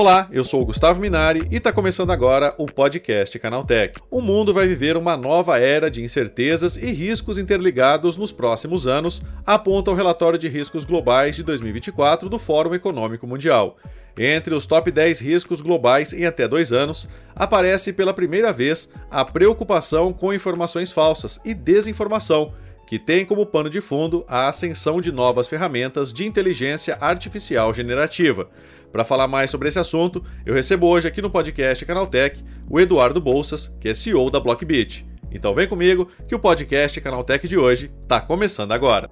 Olá, eu sou o Gustavo Minari e está começando agora o podcast Canaltech. O mundo vai viver uma nova era de incertezas e riscos interligados nos próximos anos, aponta o relatório de riscos globais de 2024 do Fórum Econômico Mundial. Entre os top 10 riscos globais em até dois anos, aparece pela primeira vez a preocupação com informações falsas e desinformação que tem como pano de fundo a ascensão de novas ferramentas de inteligência artificial generativa. Para falar mais sobre esse assunto, eu recebo hoje aqui no podcast Canaltech o Eduardo Bolsas, que é CEO da Blockbit. Então vem comigo que o podcast Canaltech de hoje está começando agora.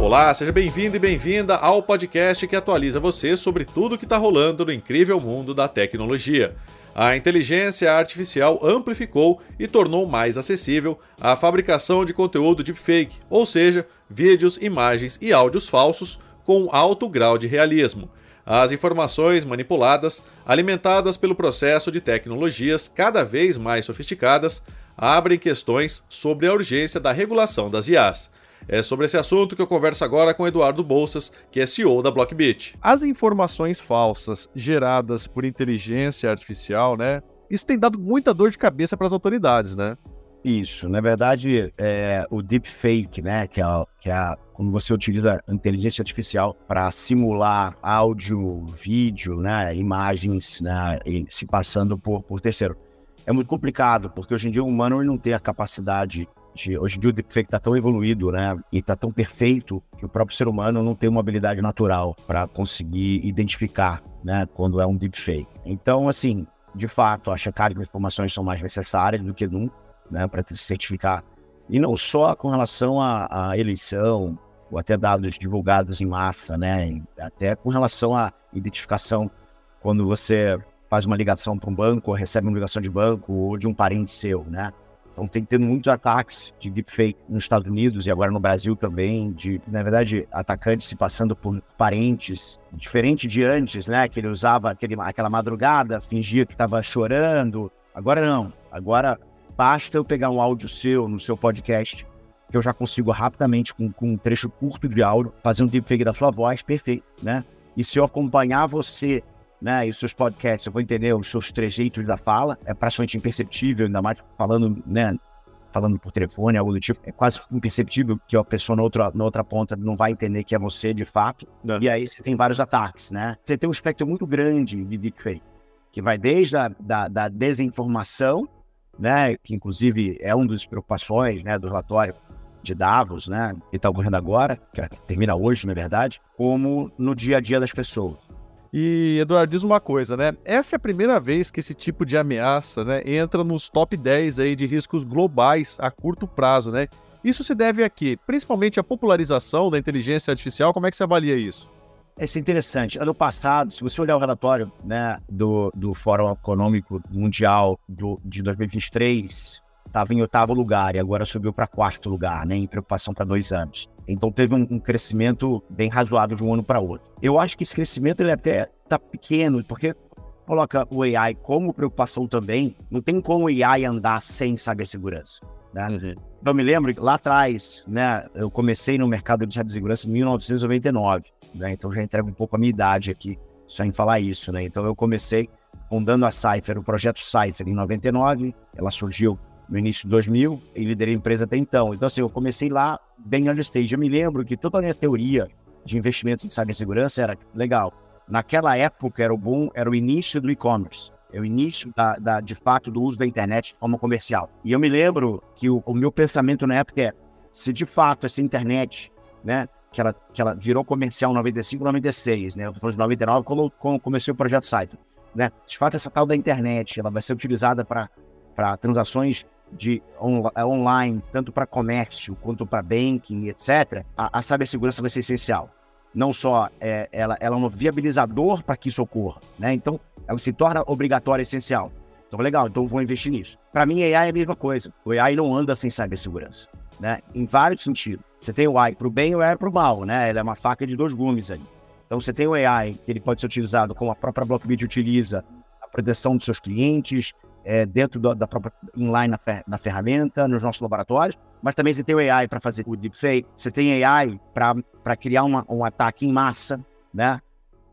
Olá, seja bem-vindo e bem-vinda ao podcast que atualiza você sobre tudo o que está rolando no incrível mundo da tecnologia a inteligência artificial amplificou e tornou mais acessível a fabricação de conteúdo deepfake, ou seja, vídeos, imagens e áudios falsos com alto grau de realismo. As informações manipuladas, alimentadas pelo processo de tecnologias cada vez mais sofisticadas, abrem questões sobre a urgência da regulação das IAs. É sobre esse assunto que eu converso agora com Eduardo Bolsas, que é CEO da Blockbit. As informações falsas geradas por inteligência artificial, né? Isso tem dado muita dor de cabeça para as autoridades, né? Isso, na verdade, é, o deepfake, né, que é, que é quando você utiliza inteligência artificial para simular áudio, vídeo, né, imagens, né, se passando por, por terceiro. É muito complicado, porque hoje em dia o humano não tem a capacidade de, hoje em dia o deepfake está tão evoluído, né? E está tão perfeito que o próprio ser humano não tem uma habilidade natural para conseguir identificar, né? Quando é um deepfake. Então, assim, de fato, a checagem de informações são mais necessárias do que nunca, né? Para se certificar. E não só com relação à, à eleição, ou até dados divulgados em massa, né? Até com relação à identificação, quando você faz uma ligação para um banco, ou recebe uma ligação de banco ou de um parente seu, né? Então tem tendo muitos ataques de deepfake nos Estados Unidos e agora no Brasil também, de, na verdade, atacantes se passando por parentes, diferente de antes, né? Que ele usava aquele, aquela madrugada, fingia que estava chorando. Agora não. Agora basta eu pegar um áudio seu no seu podcast, que eu já consigo rapidamente, com, com um trecho curto de áudio, fazer um deepfake da sua voz, perfeito, né? E se eu acompanhar você né, e os seus podcasts, eu vou entender os seus trejeitos da fala, é praticamente imperceptível, ainda mais falando, né, falando por telefone, algo do tipo, é quase imperceptível que a pessoa na outra, na outra ponta não vai entender que é você de fato. Não. E aí você tem vários ataques, né? Você tem um espectro muito grande de deepfake, que vai desde a da, da desinformação, né, que inclusive é uma das preocupações, né, do relatório de Davos, né, que está ocorrendo agora, que termina hoje, na verdade, como no dia a dia das pessoas. E, Eduardo, diz uma coisa, né? Essa é a primeira vez que esse tipo de ameaça né, entra nos top 10 aí de riscos globais a curto prazo, né? Isso se deve a quê? Principalmente à popularização da inteligência artificial, como é que você avalia isso? Isso é interessante. Ano passado, se você olhar o relatório né, do, do Fórum Econômico Mundial do, de 2023, estava em oitavo lugar e agora subiu para quarto lugar, né, em preocupação para dois anos. Então teve um, um, crescimento bem razoável de um ano para outro. Eu acho que esse crescimento ele até está pequeno, porque coloca o AI como preocupação também, não tem como o AI andar sem cibersegurança. Né? Uhum. Eu me lembro que lá atrás, né, eu comecei no mercado de cibersegurança em 1999, né, então já entrego um pouco a minha idade aqui, só em falar isso. Né? Então eu comecei fundando a Cypher, o projeto Cypher em 99, ela surgiu no início de 2000 e liderei a empresa até então. Então, assim, eu comecei lá bem early stage. Eu me lembro que toda a minha teoria de investimentos em cibersegurança era legal. Naquela época era o boom, era o início do e-commerce. É o início, da, da, de fato, do uso da internet como comercial. E eu me lembro que o, o meu pensamento na época é, se de fato essa internet, né, que ela, que ela virou comercial em 95, 96, né, eu tô falando de 99, quando, quando comecei o projeto Site, né, de fato essa tal da internet, ela vai ser utilizada para transações de on, é, online, tanto para comércio quanto para banking, etc., a, a cibersegurança vai ser essencial. Não só é, ela, ela é um viabilizador para que isso ocorra, né? Então, ela se torna obrigatória, essencial. Então, legal, então vou investir nisso. Para mim, AI é a mesma coisa. O AI não anda sem cibersegurança, né? Em vários sentidos. Você tem o AI para o bem e o AI para o mal, né? Ela é uma faca de dois gumes ali. Então, você tem o AI, que ele pode ser utilizado como a própria Blockbit utiliza, a proteção dos seus clientes, é, dentro da própria inline na, fer, na, ferramenta, nos nossos laboratórios, mas também você tem o AI para fazer o deepfake, você tem AI para criar uma, um ataque em massa, né?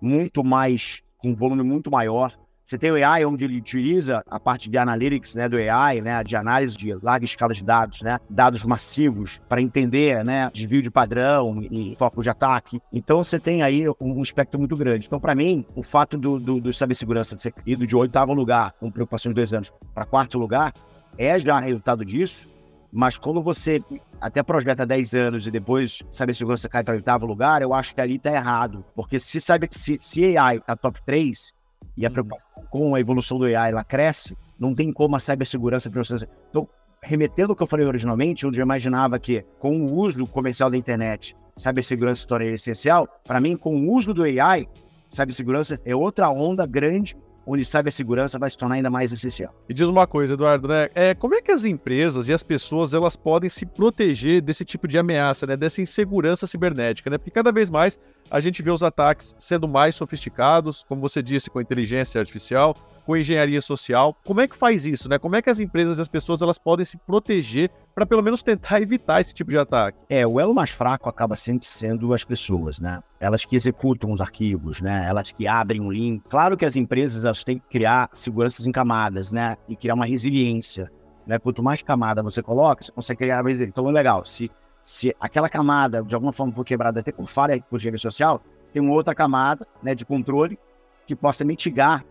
muito mais, com um volume muito maior. Você tem o AI, onde ele utiliza a parte de analytics, né, do AI, né, de análise de larga escala de dados, né, dados massivos para entender, né, desvio de padrão e foco de ataque. Então você tem aí um, espectro muito grande. Então, para mim, o fato do, do, do cibersegurança ser ido de oitavo lugar, com preocupação de dois anos, para quarto lugar, é já resultado disso. Mas quando você até projeta 10 anos e depois cibersegurança cai para oitavo lugar, eu acho que ali está errado. Porque se, sabe, se, se AI está top 3, e a uhum. preocupação com a evolução do AI ela cresce, não tem como a cibersegurança para você. Então, remetendo ao que eu falei originalmente, onde eu imaginava que com o uso comercial da internet, cibersegurança se tornaria essencial, para mim, com o uso do AI, cibersegurança é outra onda grande onde cibersegurança vai se tornar ainda mais essencial. E diz uma coisa, Eduardo, né? É, como é que as empresas e as pessoas elas podem se proteger desse tipo de ameaça, né? Dessa insegurança cibernética, né? Porque cada vez mais a gente vê os ataques sendo mais sofisticados, como você disse, com inteligência artificial, com engenharia social. Como é que faz isso, né? Como é que as empresas e as pessoas elas podem se proteger para pelo menos tentar evitar esse tipo de ataque? É, o elo mais fraco acaba sempre sendo as pessoas, né? Elas que executam os arquivos, né? Elas que abrem um link. Claro que as empresas elas têm que criar seguranças em camadas, né? E criar uma resiliência, né? Quanto mais camada você coloca, você consegue criar mais resiliência. Então, é legal. Se se aquela camada de alguma forma for quebrada até por falha por engenharia social, tem uma outra camada, né, de controle que possa mitigar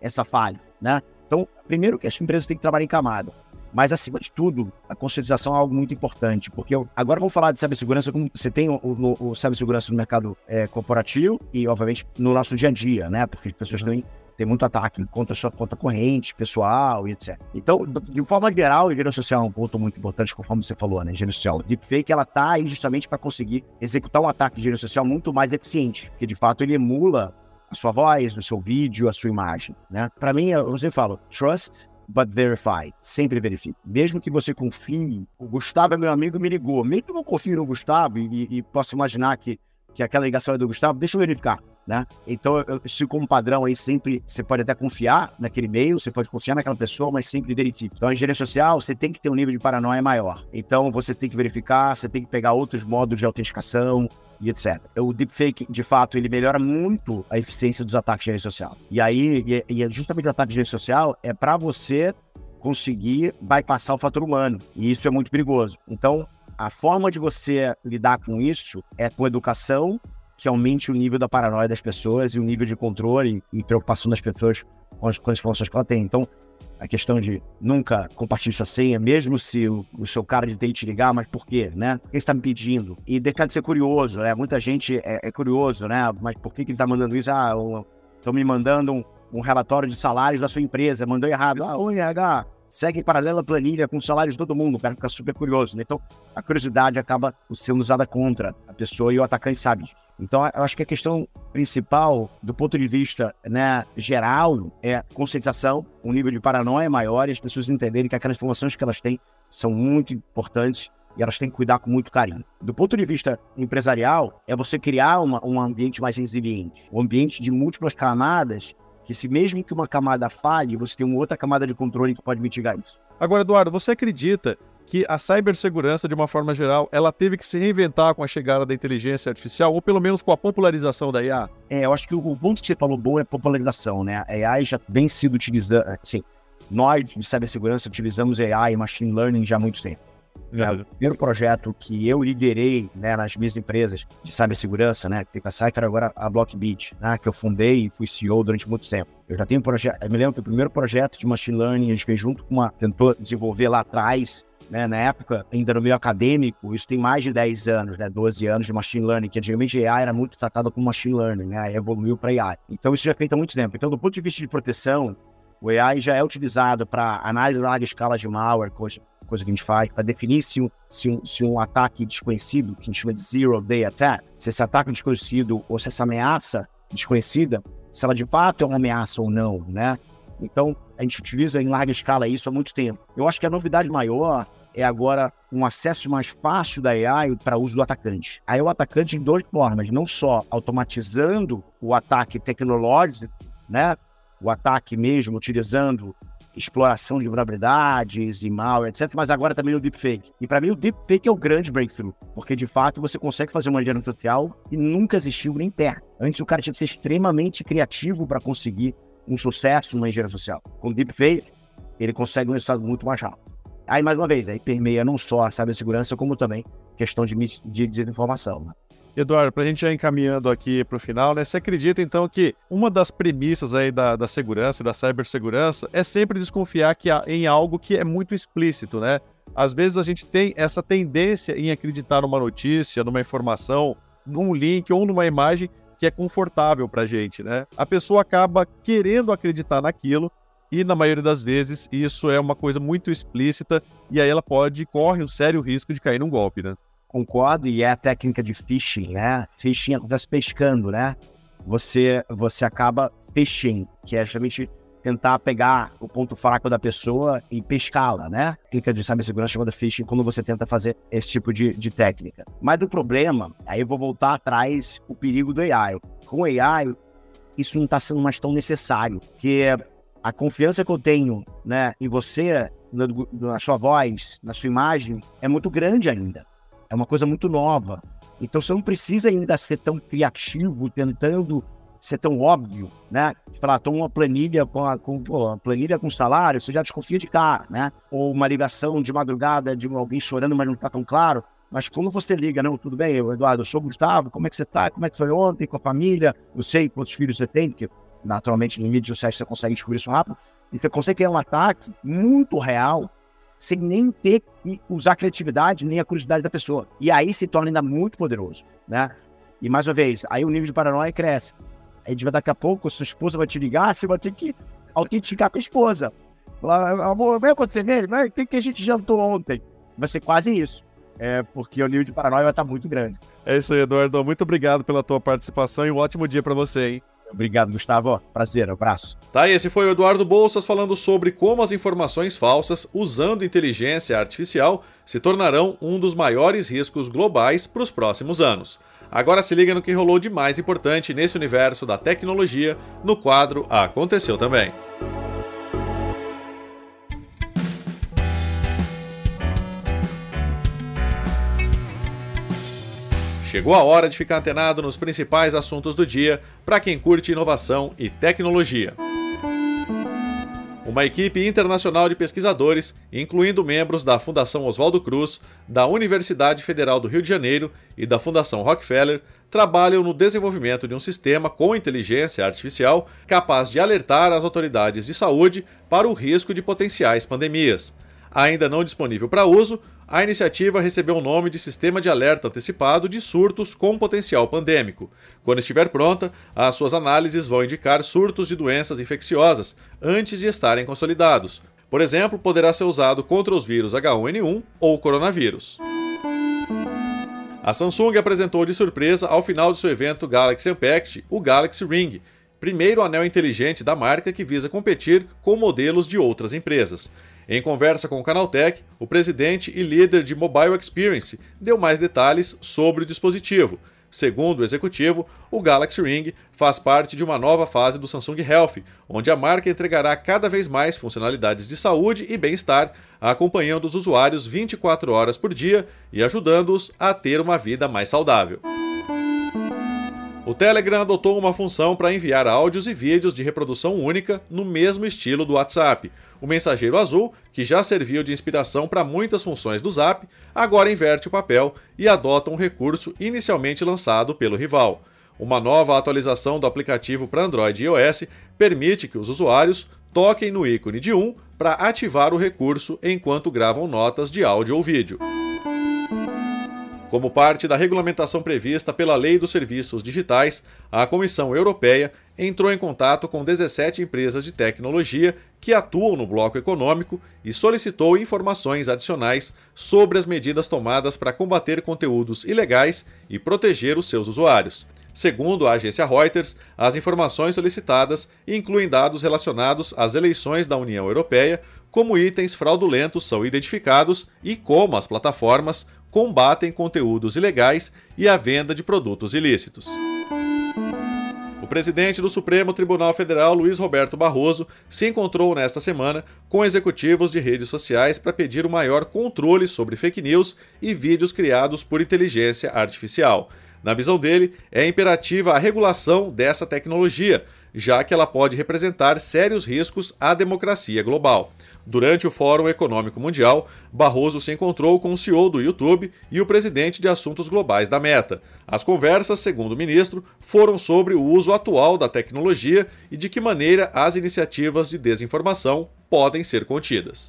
essa falha, né? Então, primeiro que as empresas têm que trabalhar em camada. Mas, acima de tudo, a conscientização é algo muito importante, porque eu, agora vamos falar de cibersegurança, como você tem o, o, o cibersegurança no mercado é, corporativo e, obviamente, no nosso dia a dia, né? Porque as pessoas têm, têm muito ataque contra a sua conta corrente, pessoal e etc. Então, de forma geral, a engenharia social é um ponto muito importante, conforme você falou, né? Engenharia social. Deepfake, ela tá aí justamente para conseguir executar um ataque de engenharia social muito mais eficiente, porque, de fato, ele emula a sua voz, o seu vídeo, a sua imagem, né? Para mim, eu sempre falo, trust but verify. Sempre verifique. Mesmo que você confie, o Gustavo é meu amigo, me ligou. Mesmo que eu confie no Gustavo e, e posso imaginar que, que aquela ligação é do Gustavo, deixa eu verificar. Né? Então, eu, se como padrão aí sempre, você pode até confiar naquele e-mail, você pode confiar naquela pessoa, mas sempre verifique. Então, a engenharia social, você tem que ter um nível de paranoia maior. Então, você tem que verificar, você tem que pegar outros modos de autenticação, e etc. O deepfake, de fato, ele melhora muito a eficiência dos ataques de rede social. E aí, e, e justamente o ataque de rede social é para você conseguir bypassar o fator humano. E isso é muito perigoso. Então, a forma de você lidar com isso é com educação que aumente o nível da paranoia das pessoas e o nível de controle e preocupação das pessoas com as, com as informações que ela tem. Então, a questão de nunca compartilhar sua senha, mesmo se o, o seu cara de TI te ligar, mas por quê, né? Por que está me pedindo? E deixar de ser curioso, né? Muita gente é, é curioso, né? Mas por que, que ele está mandando isso? Ah, estão me mandando um, um, relatório de salários da sua empresa, mandou errado. Ah, o RH, segue em paralela planilha com os salários de todo mundo, o cara fica super curioso, né? Então, a curiosidade acaba sendo usada contra a pessoa e o atacante sabe disso. Então, eu acho que a questão principal, do ponto de vista né, geral, é conscientização, um nível de paranoia maior e as pessoas entenderem que aquelas informações que elas têm são muito importantes e elas têm que cuidar com muito carinho. Do ponto de vista empresarial, é você criar uma, um ambiente mais resiliente, um ambiente de múltiplas camadas, que se mesmo que uma camada falhe, você tem uma outra camada de controle que pode mitigar isso. Agora, Eduardo, você acredita que a cibersegurança, de uma forma geral, ela teve que se reinventar com a chegada da inteligência artificial, ou pelo menos com a popularização da IA? É, eu acho que o ponto que você falou bom é popularização, né? A AI já vem sido utilizada, sim, nós de cibersegurança utilizamos AI e machine learning já há muito tempo. É, o primeiro projeto que eu liderei né, nas minhas empresas de cibersegurança, né, que tem a Cypher agora a Blockbeat, né, que eu fundei e fui CEO durante muito tempo. Eu já tenho um projeto, eu me lembro que o primeiro projeto de machine learning a gente fez junto com uma, tentou desenvolver lá atrás, né, na época, ainda no meio acadêmico, isso tem mais de 10 anos, né, 12 anos de machine learning, que antigamente AI era muito tratado como machine learning, né, aí evoluiu para AI. Então isso já é feito há muito tempo. Então, do ponto de vista de proteção, o AI já é utilizado para análise de larga escala de malware, coisa, coisa que a gente faz, para definir se um, se, um, se um ataque desconhecido, que a gente chama de zero day attack, se esse ataque desconhecido ou se essa ameaça desconhecida, se ela de fato é uma ameaça ou não, né? Então, a gente utiliza em larga escala isso há muito tempo. Eu acho que a novidade maior é agora um acesso mais fácil da AI para uso do atacante. Aí o atacante em duas formas, não só automatizando o ataque tecnológico, né? O ataque mesmo utilizando exploração de vulnerabilidades e mal, etc. Mas agora também no deepfake. E para mim o deepfake é o grande breakthrough, porque de fato você consegue fazer uma engenharia social e nunca existiu nem perto. Antes o cara tinha que ser extremamente criativo para conseguir um sucesso numa engenharia social. Com deepfake, ele consegue um resultado muito mais rápido. Aí, mais uma vez, aí permeia não só a cibersegurança, como também questão de, de desinformação. Né? Eduardo, para a gente já encaminhando aqui para o final, né, você acredita então que uma das premissas aí da, da segurança, da cibersegurança, é sempre desconfiar que há, em algo que é muito explícito, né? Às vezes a gente tem essa tendência em acreditar numa notícia, numa informação, num link ou numa imagem que é confortável para a gente, né? A pessoa acaba querendo acreditar naquilo e na maioria das vezes isso é uma coisa muito explícita e aí ela pode corre um sério risco de cair num golpe, né? Concordo, e é a técnica de phishing, né? Phishing acontece pescando, né? Você, você acaba phishing, que é justamente tentar pegar o ponto fraco da pessoa e pescá-la, né? Técnica de cibersegurança chamada phishing, quando você tenta fazer esse tipo de, de técnica. Mas o problema, aí eu vou voltar atrás, o perigo do AI. Com o AI, isso não está sendo mais tão necessário, porque a confiança que eu tenho né, em você, na sua voz, na sua imagem, é muito grande ainda. É uma coisa muito nova. Então você não precisa ainda ser tão criativo, tentando ser tão óbvio, né? Falar, toma uma planilha com, a, com pô, uma planilha com salário, você já desconfia de cara, né? Ou uma ligação de madrugada de alguém chorando, mas não está tão claro. Mas quando você liga, não, tudo bem, Eduardo, eu sou o Gustavo, como é que você está? Como é que foi ontem com a família? Eu sei quantos filhos você tem, porque naturalmente no mídia social você consegue descobrir isso rápido. E você consegue criar um ataque muito real sem nem ter que usar a criatividade nem a curiosidade da pessoa. E aí se torna ainda muito poderoso, né? E mais uma vez, aí o nível de paranoia cresce. Aí daqui a pouco, sua esposa vai te ligar, você vai ter que autenticar a tua esposa. Amor, vai acontecer nele? O que, que a gente jantou ontem? Vai ser quase isso. É, porque o nível de paranoia vai estar muito grande. É isso aí, Eduardo. Muito obrigado pela tua participação e um ótimo dia para você, hein? Obrigado, Gustavo. Prazer, abraço. Tá, esse foi o Eduardo Bolsas falando sobre como as informações falsas, usando inteligência artificial, se tornarão um dos maiores riscos globais para os próximos anos. Agora se liga no que rolou de mais importante nesse universo da tecnologia no quadro Aconteceu Também. Chegou a hora de ficar antenado nos principais assuntos do dia para quem curte inovação e tecnologia. Uma equipe internacional de pesquisadores, incluindo membros da Fundação Oswaldo Cruz, da Universidade Federal do Rio de Janeiro e da Fundação Rockefeller, trabalham no desenvolvimento de um sistema com inteligência artificial capaz de alertar as autoridades de saúde para o risco de potenciais pandemias. Ainda não disponível para uso, a iniciativa recebeu o nome de Sistema de Alerta Antecipado de Surtos com Potencial Pandêmico. Quando estiver pronta, as suas análises vão indicar surtos de doenças infecciosas antes de estarem consolidados. Por exemplo, poderá ser usado contra os vírus H1N1 ou coronavírus. A Samsung apresentou de surpresa ao final de seu evento Galaxy Unpacked o Galaxy Ring, primeiro anel inteligente da marca que visa competir com modelos de outras empresas. Em conversa com o Canaltech, o presidente e líder de Mobile Experience deu mais detalhes sobre o dispositivo. Segundo o executivo, o Galaxy Ring faz parte de uma nova fase do Samsung Health, onde a marca entregará cada vez mais funcionalidades de saúde e bem-estar, acompanhando os usuários 24 horas por dia e ajudando-os a ter uma vida mais saudável. O Telegram adotou uma função para enviar áudios e vídeos de reprodução única no mesmo estilo do WhatsApp. O mensageiro azul, que já serviu de inspiração para muitas funções do Zap, agora inverte o papel e adota um recurso inicialmente lançado pelo rival. Uma nova atualização do aplicativo para Android e iOS permite que os usuários toquem no ícone de um para ativar o recurso enquanto gravam notas de áudio ou vídeo. Como parte da regulamentação prevista pela Lei dos Serviços Digitais, a Comissão Europeia entrou em contato com 17 empresas de tecnologia que atuam no bloco econômico e solicitou informações adicionais sobre as medidas tomadas para combater conteúdos ilegais e proteger os seus usuários. Segundo a agência Reuters, as informações solicitadas incluem dados relacionados às eleições da União Europeia, como itens fraudulentos são identificados e como as plataformas combatem conteúdos ilegais e a venda de produtos ilícitos. presidente do Supremo Tribunal Federal, Luiz Roberto Barroso, se encontrou nesta semana com executivos de redes sociais para pedir o maior controle sobre fake news e vídeos criados por inteligência artificial. Na visão dele, é imperativa a regulação dessa tecnologia, já que ela pode representar sérios riscos à democracia global. Durante o Fórum Econômico Mundial, Barroso se encontrou com o CEO do YouTube e o presidente de assuntos globais da Meta. As conversas, segundo o ministro, foram sobre o uso atual da tecnologia e de que maneira as iniciativas de desinformação podem ser contidas.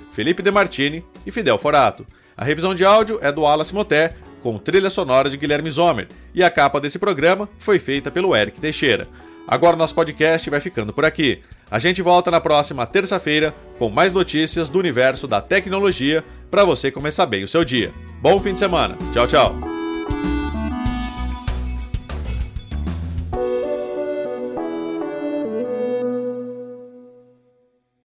Felipe De Martini e Fidel Forato. A revisão de áudio é do Wallace Moté, com trilha sonora de Guilherme Zomer, e a capa desse programa foi feita pelo Eric Teixeira. Agora nosso podcast vai ficando por aqui. A gente volta na próxima terça-feira com mais notícias do universo da tecnologia para você começar bem o seu dia. Bom fim de semana. Tchau, tchau.